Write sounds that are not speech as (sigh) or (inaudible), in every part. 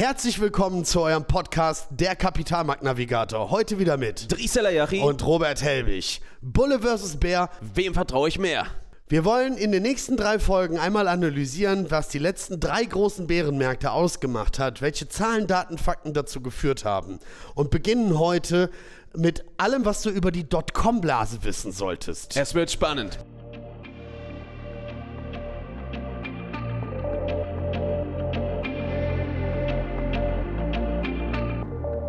Herzlich willkommen zu eurem Podcast Der Kapitalmarktnavigator. Heute wieder mit Drisela Yachi und Robert Helbig. Bulle vs. Bär. Wem vertraue ich mehr? Wir wollen in den nächsten drei Folgen einmal analysieren, was die letzten drei großen Bärenmärkte ausgemacht hat, welche Zahlen, Daten, Fakten dazu geführt haben. Und beginnen heute mit allem, was du über die Dotcom-Blase wissen solltest. Es wird spannend.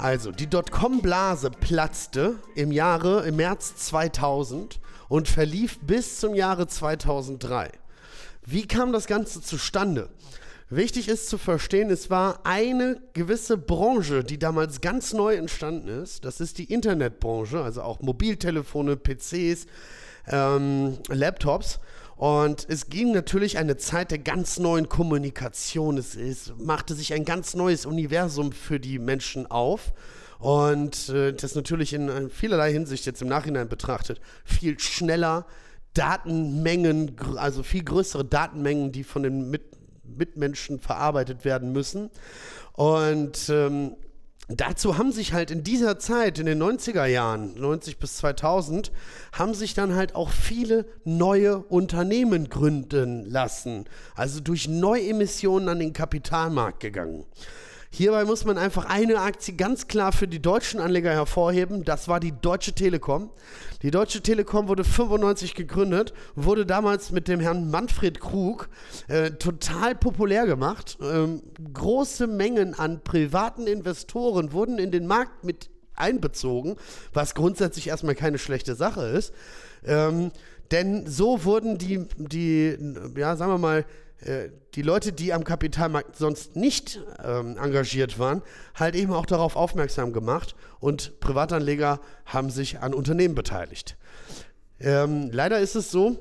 Also, die Dotcom-Blase platzte im Jahre, im März 2000 und verlief bis zum Jahre 2003. Wie kam das Ganze zustande? Wichtig ist zu verstehen, es war eine gewisse Branche, die damals ganz neu entstanden ist. Das ist die Internetbranche, also auch Mobiltelefone, PCs, ähm, Laptops. Und es ging natürlich eine Zeit der ganz neuen Kommunikation. Es, es machte sich ein ganz neues Universum für die Menschen auf. Und äh, das natürlich in vielerlei Hinsicht jetzt im Nachhinein betrachtet viel schneller, Datenmengen, also viel größere Datenmengen, die von den Mit Mitmenschen verarbeitet werden müssen. Und ähm, dazu haben sich halt in dieser Zeit, in den 90er Jahren, 90 bis 2000, haben sich dann halt auch viele neue Unternehmen gründen lassen. Also durch Neuemissionen an den Kapitalmarkt gegangen. Hierbei muss man einfach eine Aktie ganz klar für die deutschen Anleger hervorheben. Das war die Deutsche Telekom. Die Deutsche Telekom wurde 95 gegründet, wurde damals mit dem Herrn Manfred Krug äh, total populär gemacht. Ähm, große Mengen an privaten Investoren wurden in den Markt mit einbezogen, was grundsätzlich erstmal keine schlechte Sache ist. Ähm, denn so wurden die, die, ja, sagen wir mal, die Leute, die am Kapitalmarkt sonst nicht ähm, engagiert waren, halt eben auch darauf aufmerksam gemacht und Privatanleger haben sich an Unternehmen beteiligt. Ähm, leider ist es so,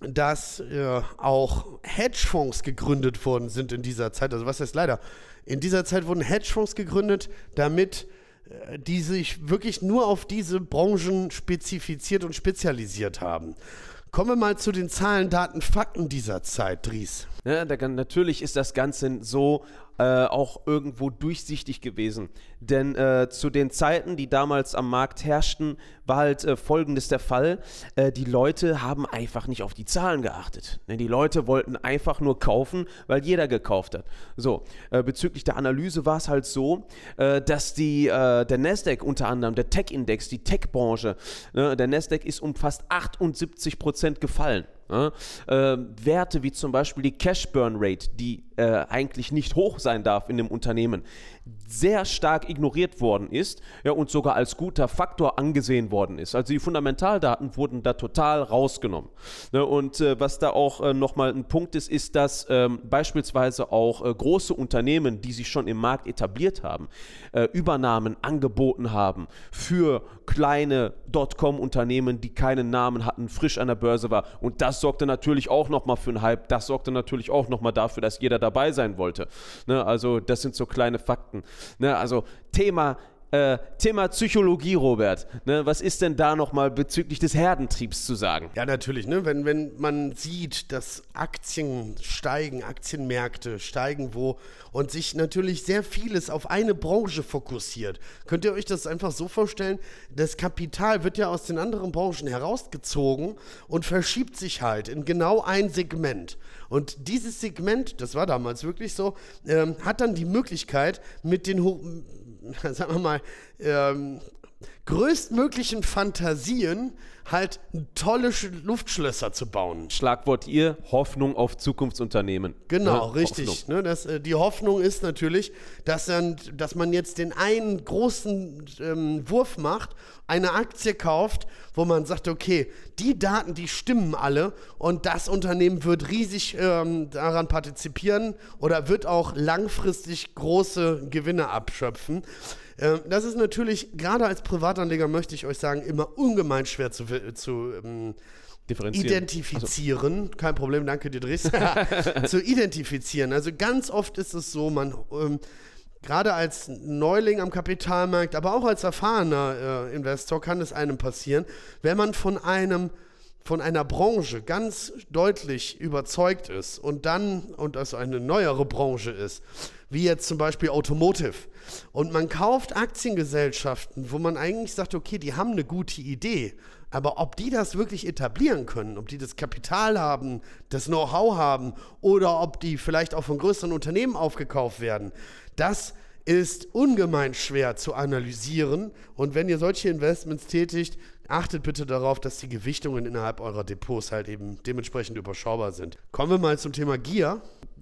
dass äh, auch Hedgefonds gegründet worden sind in dieser Zeit. Also was heißt leider? In dieser Zeit wurden Hedgefonds gegründet, damit äh, die sich wirklich nur auf diese Branchen spezifiziert und spezialisiert haben. Kommen wir mal zu den Zahlen, Daten, Fakten dieser Zeit, Dries. Ja, da, natürlich ist das Ganze so äh, auch irgendwo durchsichtig gewesen. Denn äh, zu den Zeiten, die damals am Markt herrschten, war halt äh, folgendes der Fall. Äh, die Leute haben einfach nicht auf die Zahlen geachtet. Ne, die Leute wollten einfach nur kaufen, weil jeder gekauft hat. So, äh, bezüglich der Analyse war es halt so, dass die, der Nasdaq unter anderem, der Tech-Index, die Tech-Branche, ne, der Nasdaq ist um fast 78 Prozent gefallen. Ja, äh, Werte wie zum Beispiel die Cash Burn Rate, die äh, eigentlich nicht hoch sein darf in dem Unternehmen, sehr stark ignoriert worden ist ja, und sogar als guter Faktor angesehen worden ist. Also die Fundamentaldaten wurden da total rausgenommen. Ne, und äh, was da auch äh, nochmal ein Punkt ist, ist, dass ähm, beispielsweise auch äh, große Unternehmen, die sich schon im Markt etabliert haben, äh, Übernahmen angeboten haben für kleine Dotcom-Unternehmen, die keinen Namen hatten, frisch an der Börse war. Und das sorgte natürlich auch nochmal für einen Hype. Das sorgte natürlich auch nochmal dafür, dass jeder dabei sein wollte. Ne, also das sind so kleine Fakten. Ne, also Thema äh, Thema Psychologie, Robert. Ne, was ist denn da nochmal bezüglich des Herdentriebs zu sagen? Ja, natürlich. Ne? Wenn, wenn man sieht, dass Aktien steigen, Aktienmärkte steigen wo und sich natürlich sehr vieles auf eine Branche fokussiert, könnt ihr euch das einfach so vorstellen, das Kapital wird ja aus den anderen Branchen herausgezogen und verschiebt sich halt in genau ein Segment. Und dieses Segment, das war damals wirklich so, ähm, hat dann die Möglichkeit, mit den, (laughs) sagen wir mal, ähm, größtmöglichen Fantasien halt tolle Sch Luftschlösser zu bauen. Schlagwort ihr, Hoffnung auf Zukunftsunternehmen. Genau, Ne? richtig. Ne, das, äh, die Hoffnung ist natürlich, dass, dann, dass man jetzt den einen großen ähm, Wurf macht, eine Aktie kauft, wo man sagt, okay, die Daten, die stimmen alle und das Unternehmen wird riesig ähm, daran partizipieren oder wird auch langfristig große Gewinne abschöpfen. Ähm, das ist natürlich, gerade als Privatanleger möchte ich euch sagen, immer ungemein schwer zu, zu ähm, identifizieren, kein Problem, danke dir, Dries, (laughs) (laughs) zu identifizieren. Also ganz oft ist es so, man ähm, gerade als Neuling am Kapitalmarkt, aber auch als erfahrener äh, Investor kann es einem passieren, wenn man von einem von einer Branche ganz deutlich überzeugt ist und dann und das eine neuere Branche ist, wie jetzt zum Beispiel Automotive, und man kauft Aktiengesellschaften, wo man eigentlich sagt, okay, die haben eine gute Idee, aber ob die das wirklich etablieren können, ob die das Kapital haben, das Know-how haben oder ob die vielleicht auch von größeren Unternehmen aufgekauft werden, das ist ungemein schwer zu analysieren. Und wenn ihr solche Investments tätigt, achtet bitte darauf, dass die Gewichtungen innerhalb eurer Depots halt eben dementsprechend überschaubar sind. Kommen wir mal zum Thema Gier.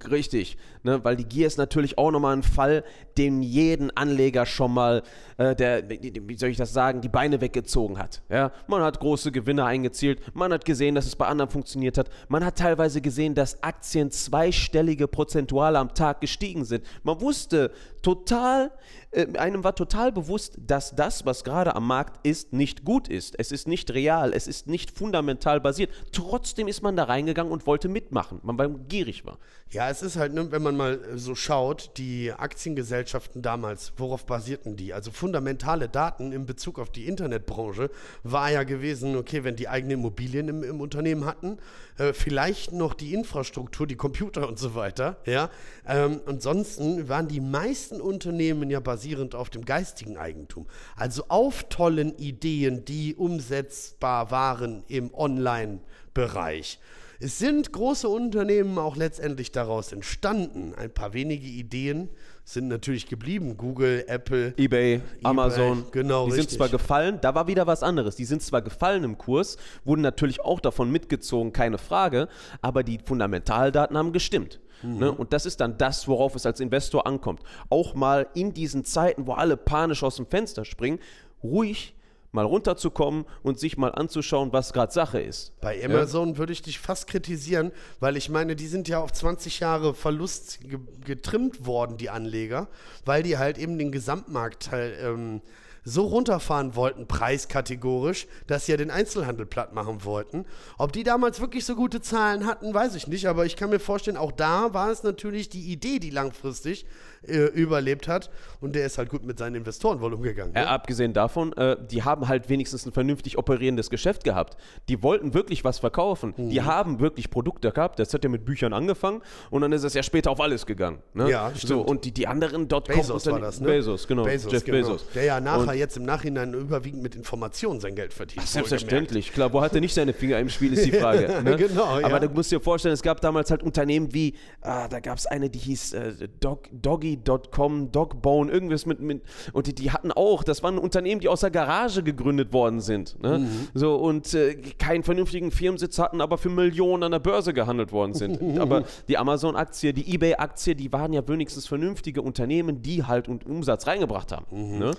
Richtig, ne, weil die Gier ist natürlich auch nochmal ein Fall, dem jeden Anleger schon mal, äh, der, wie soll ich das sagen, die Beine weggezogen hat. Ja? Man hat große Gewinne eingezielt, man hat gesehen, dass es bei anderen funktioniert hat, man hat teilweise gesehen, dass Aktien zweistellige Prozentuale am Tag gestiegen sind. Man wusste total, äh, einem war total bewusst, dass das, was gerade am Markt ist, nicht gut ist. Es ist nicht real, es ist nicht fundamental basiert. Trotzdem ist man da reingegangen und wollte mitmachen, weil man gierig war. Ja, es ist halt, ne, wenn man mal äh, so schaut, die Aktiengesellschaften damals, worauf basierten die? Also fundamentale Daten in Bezug auf die Internetbranche war ja gewesen, okay, wenn die eigene Immobilien im, im Unternehmen hatten, äh, vielleicht noch die Infrastruktur, die Computer und so weiter, ja. Ähm, ansonsten waren die meisten Unternehmen ja basierend auf dem geistigen Eigentum. Also auf tollen Ideen, die umsetzbar waren im Online-Bereich. Es sind große Unternehmen auch letztendlich daraus entstanden. Ein paar wenige Ideen sind natürlich geblieben. Google, Apple, eBay, Amazon, genau, die richtig. sind zwar gefallen, da war wieder was anderes. Die sind zwar gefallen im Kurs, wurden natürlich auch davon mitgezogen, keine Frage, aber die Fundamentaldaten haben gestimmt. Mhm. Ne? Und das ist dann das, worauf es als Investor ankommt. Auch mal in diesen Zeiten, wo alle panisch aus dem Fenster springen, ruhig mal runterzukommen und sich mal anzuschauen, was gerade Sache ist. Bei Amazon würde ich dich fast kritisieren, weil ich meine, die sind ja auf 20 Jahre Verlust ge getrimmt worden, die Anleger, weil die halt eben den Gesamtmarkt halt, ähm, so runterfahren wollten, preiskategorisch, dass sie ja den Einzelhandel platt machen wollten. Ob die damals wirklich so gute Zahlen hatten, weiß ich nicht, aber ich kann mir vorstellen, auch da war es natürlich die Idee, die langfristig äh, überlebt hat und der ist halt gut mit seinen Investoren wohl umgegangen. Äh, Ne? abgesehen davon, äh, die haben halt wenigstens ein vernünftig operierendes Geschäft gehabt. Die wollten wirklich was verkaufen. Die Mhm. haben wirklich Produkte gehabt. Das hat ja mit Büchern angefangen und dann ist es ja später auf alles gegangen. Ne? Ja, So, stimmt. und die, die anderen Dotcom Bezos war das, ne? Bezos, genau. Jeff genau. Bezos. Der ja nachher Und- jetzt im Nachhinein überwiegend mit Informationen sein Geld verdient. Selbstverständlich, klar. Wo hat er nicht seine Finger im Spiel, ist die (laughs) Frage. Ne? Genau, ja. Aber du musst dir vorstellen, es gab damals halt Unternehmen wie, ah, da gab es eine, die hieß äh, Dog, Doggy.com, Dogbone, irgendwas mit, mit und die, die hatten auch, das waren Unternehmen, die aus der Garage gegründet worden sind. Ne? Mhm. So und äh, keinen vernünftigen Firmensitz hatten, aber für Millionen an der Börse gehandelt worden sind. aber die Amazon-Aktie, die Ebay-Aktie, die waren ja wenigstens vernünftige Unternehmen, die halt und Umsatz reingebracht haben. Ne?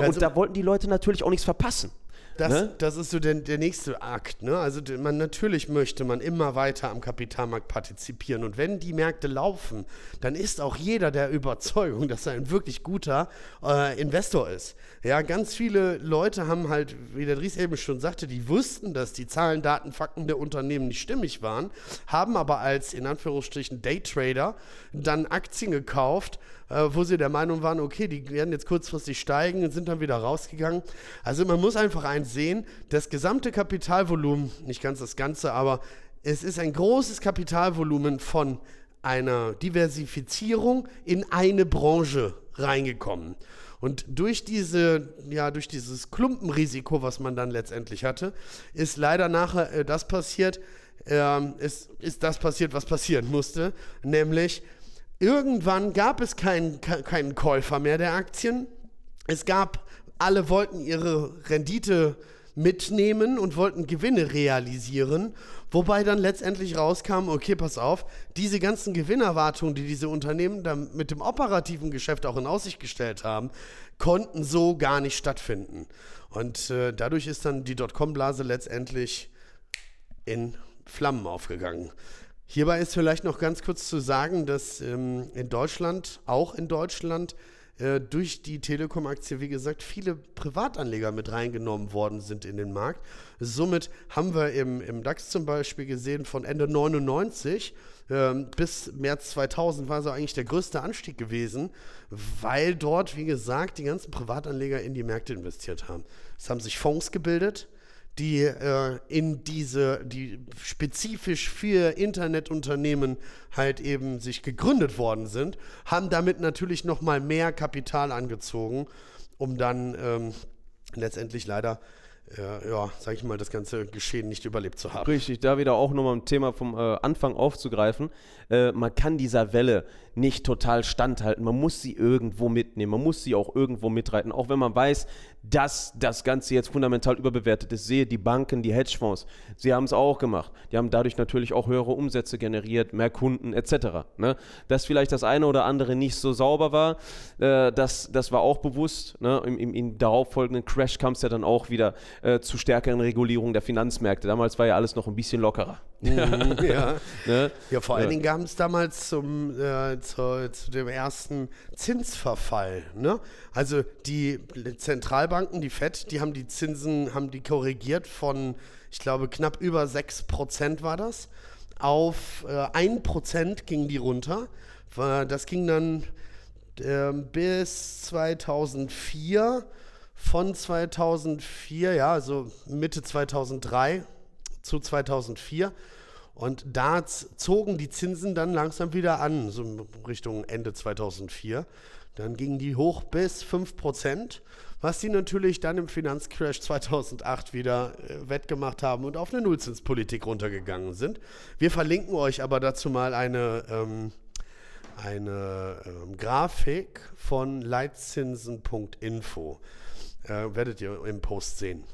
Also- und da wollten die Leute natürlich auch nichts verpassen. Das, Ne? das ist so der, der nächste Akt. Ne? Also man, natürlich möchte man immer weiter am Kapitalmarkt partizipieren. Und wenn die Märkte laufen, dann ist auch jeder der Überzeugung, dass er ein wirklich guter äh, Investor ist. Ja, ganz viele Leute haben halt, wie der Dries eben schon sagte, die wussten, dass die Zahlen, Daten, Fakten der Unternehmen nicht stimmig waren, haben aber als in Anführungsstrichen Daytrader dann Aktien gekauft, äh, wo sie der Meinung waren, okay, die werden jetzt kurzfristig steigen und sind dann wieder rausgegangen. Also man muss einfach eins sehen, das gesamte Kapitalvolumen, nicht ganz das ganze, aber es ist ein großes Kapitalvolumen von einer Diversifizierung in eine Branche reingekommen. Und durch diese, ja, durch dieses Klumpenrisiko, was man dann letztendlich hatte, ist leider nachher äh, das passiert, ähm, ist, ist das passiert, was passieren musste, nämlich Irgendwann gab es keinen, ke- keinen Käufer mehr der Aktien. Es gab alle wollten ihre Rendite mitnehmen und wollten Gewinne realisieren, wobei dann letztendlich rauskam, okay, pass auf, diese ganzen Gewinnerwartungen, die diese Unternehmen dann mit dem operativen Geschäft auch in Aussicht gestellt haben, konnten so gar nicht stattfinden. Und äh, dadurch ist dann die Dotcom-Blase letztendlich in Flammen aufgegangen. Hierbei ist vielleicht noch ganz kurz zu sagen, dass ähm, in Deutschland, auch in Deutschland, äh, durch die Telekom-Aktie, wie gesagt, viele Privatanleger mit reingenommen worden sind in den Markt. Somit haben wir im, im DAX zum Beispiel gesehen, von Ende 99 ähm, bis März 2000 war so eigentlich der größte Anstieg gewesen, weil dort, wie gesagt, die ganzen Privatanleger in die Märkte investiert haben. Es haben sich Fonds gebildet, die äh, in diese, die spezifisch für Internetunternehmen halt eben sich gegründet worden sind, haben damit natürlich nochmal mehr Kapital angezogen, um dann ähm, letztendlich leider äh, ja, sag ich mal, das ganze Geschehen nicht überlebt zu haben. Richtig, da wieder auch nochmal ein Thema vom äh, Anfang aufzugreifen. Äh, man kann dieser Welle nicht total standhalten. Man muss sie irgendwo mitnehmen. Man muss sie auch irgendwo mitreiten. Auch wenn man weiß, dass das Ganze jetzt fundamental überbewertet ist. Sehe die Banken, die Hedgefonds, sie haben es auch gemacht. Die haben dadurch natürlich auch höhere Umsätze generiert, mehr Kunden etc. Ne? Dass vielleicht das eine oder andere nicht so sauber war, äh, das, das war auch bewusst. Ne? Im, im, Im darauffolgenden Crash kam es ja dann auch wieder äh, zu stärkeren Regulierungen der Finanzmärkte. Damals war ja alles noch ein bisschen lockerer. Mhm, (laughs) ja. (laughs) ne? ja, vor allen Dingen kam es damals zum, äh, zu, zu, dem ersten Zinsverfall. Ne? Also die Zentralbanken, die FED, die haben die Zinsen, haben die korrigiert von, ich glaube, knapp über 6% war das. Auf äh, 1% ging die runter. Das ging dann äh, bis 2004 von 2004, ja, also Mitte 2003 zu 2004. Und da zogen die Zinsen dann langsam wieder an, so Richtung Ende 2004. Dann gingen die hoch bis 5%, was die natürlich dann im Finanzcrash 2008 wieder äh, wettgemacht haben und auf eine Nullzinspolitik runtergegangen sind. Wir verlinken euch aber dazu mal eine, ähm, eine ähm, Grafik von leitzinsen.info. Äh, werdet ihr im Post sehen.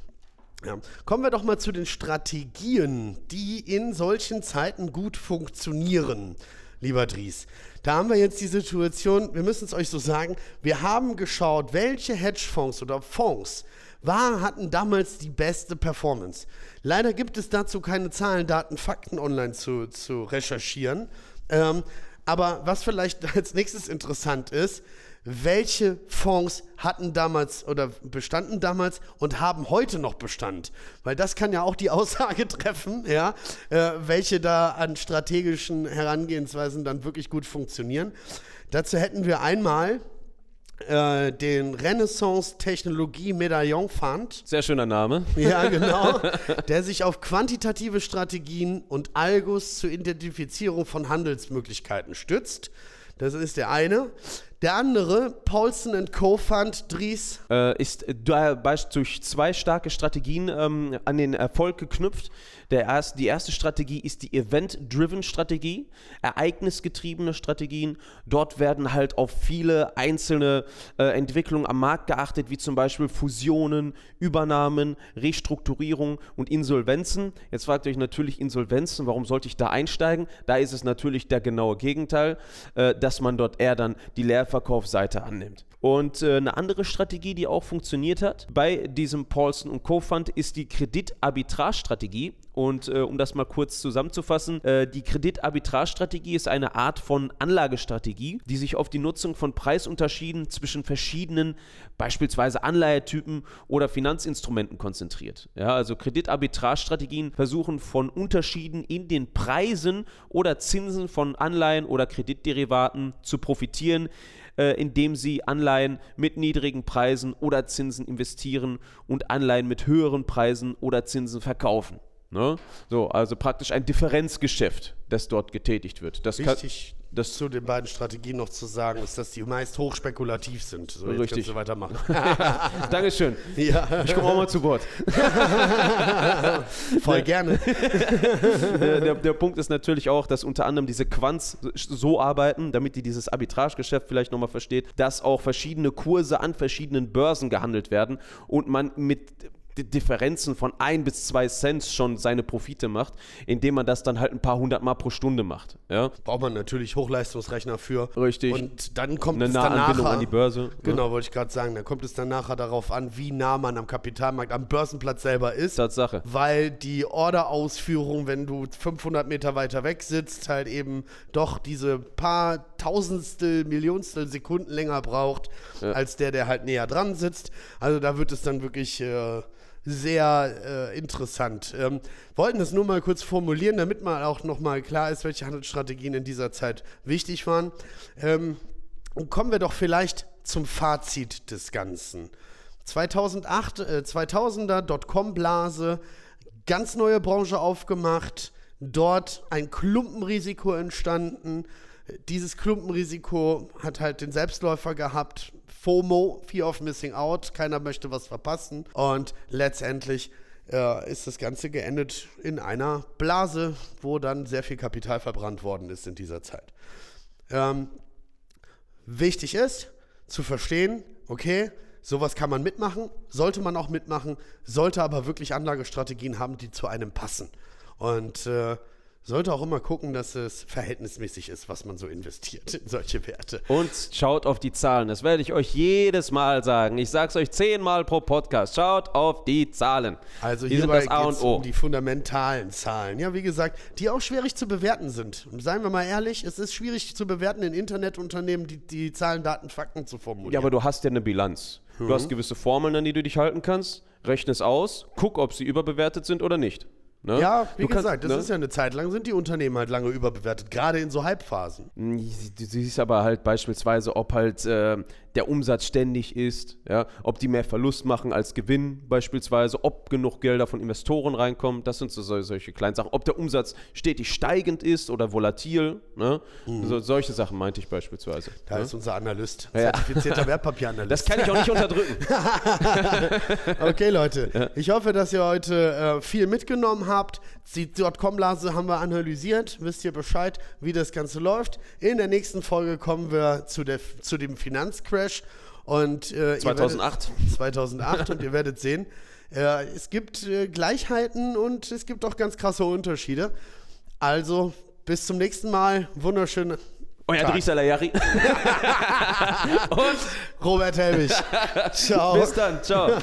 Ja. Kommen wir doch mal zu den Strategien, die in solchen Zeiten gut funktionieren, lieber Dries. Da haben wir jetzt die Situation, wir müssen es euch so sagen, wir haben geschaut, welche Hedgefonds oder Fonds war, hatten damals die beste Performance. Leider gibt es dazu keine Zahlen, Daten, Fakten online zu, zu recherchieren. Ähm, aber was vielleicht (laughs) als nächstes interessant ist, welche Fonds hatten damals oder bestanden damals und haben heute noch Bestand? Weil das kann ja auch die (laughs) Aussage treffen, ja, äh, welche da an strategischen Herangehensweisen dann wirklich gut funktionieren. Dazu hätten wir einmal äh, den Renaissance Technologie Medaillon Fund. Sehr schöner Name. Ja, (laughs) genau. der sich auf quantitative Strategien und Algos zur Identifizierung von Handelsmöglichkeiten stützt. Das ist der eine. Der andere, Paulson Co. Fund, Dries. Äh, ist durch zwei starke Strategien ähm, an den Erfolg geknüpft. Der erste, die erste Strategie ist die Event-Driven Strategie, ereignisgetriebene Strategien. Dort werden halt auf viele einzelne äh, Entwicklungen am Markt geachtet, wie zum Beispiel Fusionen, Übernahmen, Restrukturierung und Insolvenzen. Jetzt fragt ihr euch natürlich Insolvenzen, warum sollte ich da einsteigen? Da ist es natürlich der genaue Gegenteil, äh, dass man dort eher dann die Leerverkaufsseite annimmt. Und äh, eine andere Strategie, die auch funktioniert hat bei diesem Paulson Co. Fund, ist die Kreditarbitrage-Strategie. Und äh, um das mal kurz zusammenzufassen, äh, die Kreditarbitrage-Strategie ist eine Art von Anlagestrategie, die sich auf die Nutzung von Preisunterschieden zwischen verschiedenen, beispielsweise Anleihetypen oder Finanzinstrumenten konzentriert. Ja, also Kreditarbitrage-Strategien versuchen von Unterschieden in den Preisen oder Zinsen von Anleihen oder Kreditderivaten zu profitieren äh, indem sie Anleihen mit niedrigen Preisen oder Zinsen investieren und Anleihen mit höheren Preisen oder Zinsen verkaufen. Ne? So, also praktisch ein Differenzgeschäft, das dort getätigt wird. Das kann, Wichtig das- zu den beiden Strategien noch zu sagen, ist, dass die meist hochspekulativ sind. So, jetzt Richtig. kannst du weitermachen. (laughs) (laughs) Dankeschön. ja, Ich komme auch mal zu Wort. (laughs) voll gerne. der, der, der Punkt ist natürlich auch, dass unter anderem diese Quants so arbeiten, damit die dieses Arbitragegeschäft vielleicht nochmal versteht, dass auch verschiedene Kurse an verschiedenen Börsen gehandelt werden und man mit Differenzen von ein bis zwei Cent schon seine Profite macht, indem man das dann halt ein paar hundert Mal pro Stunde macht. Ja? Braucht man natürlich Hochleistungsrechner für. Richtig. Und dann kommt Eine es nachher, an die Börse. ne? Genau, wollte ich gerade sagen. Dann kommt es dann nachher darauf an, wie nah man am Kapitalmarkt, am Börsenplatz selber ist. Tatsache. Weil die Orderausführung, wenn du 500 Meter weiter weg sitzt, halt eben doch diese paar Tausendstel, Millionstel Sekunden länger braucht, als der, der halt näher dran sitzt. Also da wird es dann wirklich äh, sehr äh, interessant. Ähm, wollten das nur mal kurz formulieren, damit mal auch nochmal klar ist, welche Handelsstrategien in dieser Zeit wichtig waren. Ähm, kommen wir doch vielleicht zum Fazit des Ganzen. 2008, äh, 2000er Dotcom-Blase, ganz neue Branche aufgemacht, dort ein Klumpenrisiko entstanden. Dieses Klumpenrisiko hat halt den Selbstläufer gehabt. FOMO, Fear of Missing Out, keiner möchte was verpassen. Und letztendlich äh, ist das Ganze geendet in einer Blase, wo dann sehr viel Kapital verbrannt worden ist in dieser Zeit. Ähm, wichtig ist, zu verstehen, okay, sowas kann man mitmachen, sollte man auch mitmachen, sollte aber wirklich Anlagestrategien haben, die zu einem passen. Und äh, sollte auch immer gucken, dass es verhältnismäßig ist, was man so investiert in solche Werte. Und schaut auf die Zahlen. Das werde ich euch jedes Mal sagen. Ich sage es euch zehnmal pro Podcast. Schaut auf die Zahlen. Also die sind hierbei das A geht und es O. um die fundamentalen Zahlen. Ja, wie gesagt, die auch schwierig zu bewerten sind. Und seien wir mal ehrlich, es ist schwierig zu bewerten in Internetunternehmen, die, die Zahlen, Daten, Fakten zu formulieren. Ja, aber du hast ja eine Bilanz. Du hast gewisse Formeln, an die du dich halten kannst. Rechne es aus. Guck, ob sie überbewertet sind oder nicht. Ne? Ja, wie Du kannst- gesagt, das ne? ist ja eine Zeit lang, sind die Unternehmen halt lange überbewertet, gerade in so Halbphasen. Du siehst aber halt beispielsweise, ob halt äh, der Umsatz ständig ist, ja, ob die mehr Verlust machen als Gewinn beispielsweise, ob genug Gelder von Investoren reinkommen, das sind so sol- solche kleinen Sachen. Ob der Umsatz stetig steigend ist oder volatil, ne? so, solche Sachen meinte ich beispielsweise. Da ist unser Analyst, Ja. zertifizierter (laughs) Wertpapieranalyst. Das kann ich auch nicht unterdrücken. (laughs) Okay, Leute. Ich hoffe, dass ihr heute äh, viel mitgenommen habt. Die Dotcom-Blase haben wir analysiert. Wisst ihr Bescheid, wie das Ganze läuft. In der nächsten Folge kommen wir zu, der, zu dem Finanzcrash. Und, äh, ihr 2008. Werdet, 2008 und ihr werdet sehen, äh, es gibt äh, Gleichheiten und es gibt auch ganz krasse Unterschiede. Also, bis zum nächsten Mal. Wunderschön. Euer Tag. Dries Alayari. (laughs) Robert Helwig. (laughs) Ciao. Bis dann. Ciao. (laughs)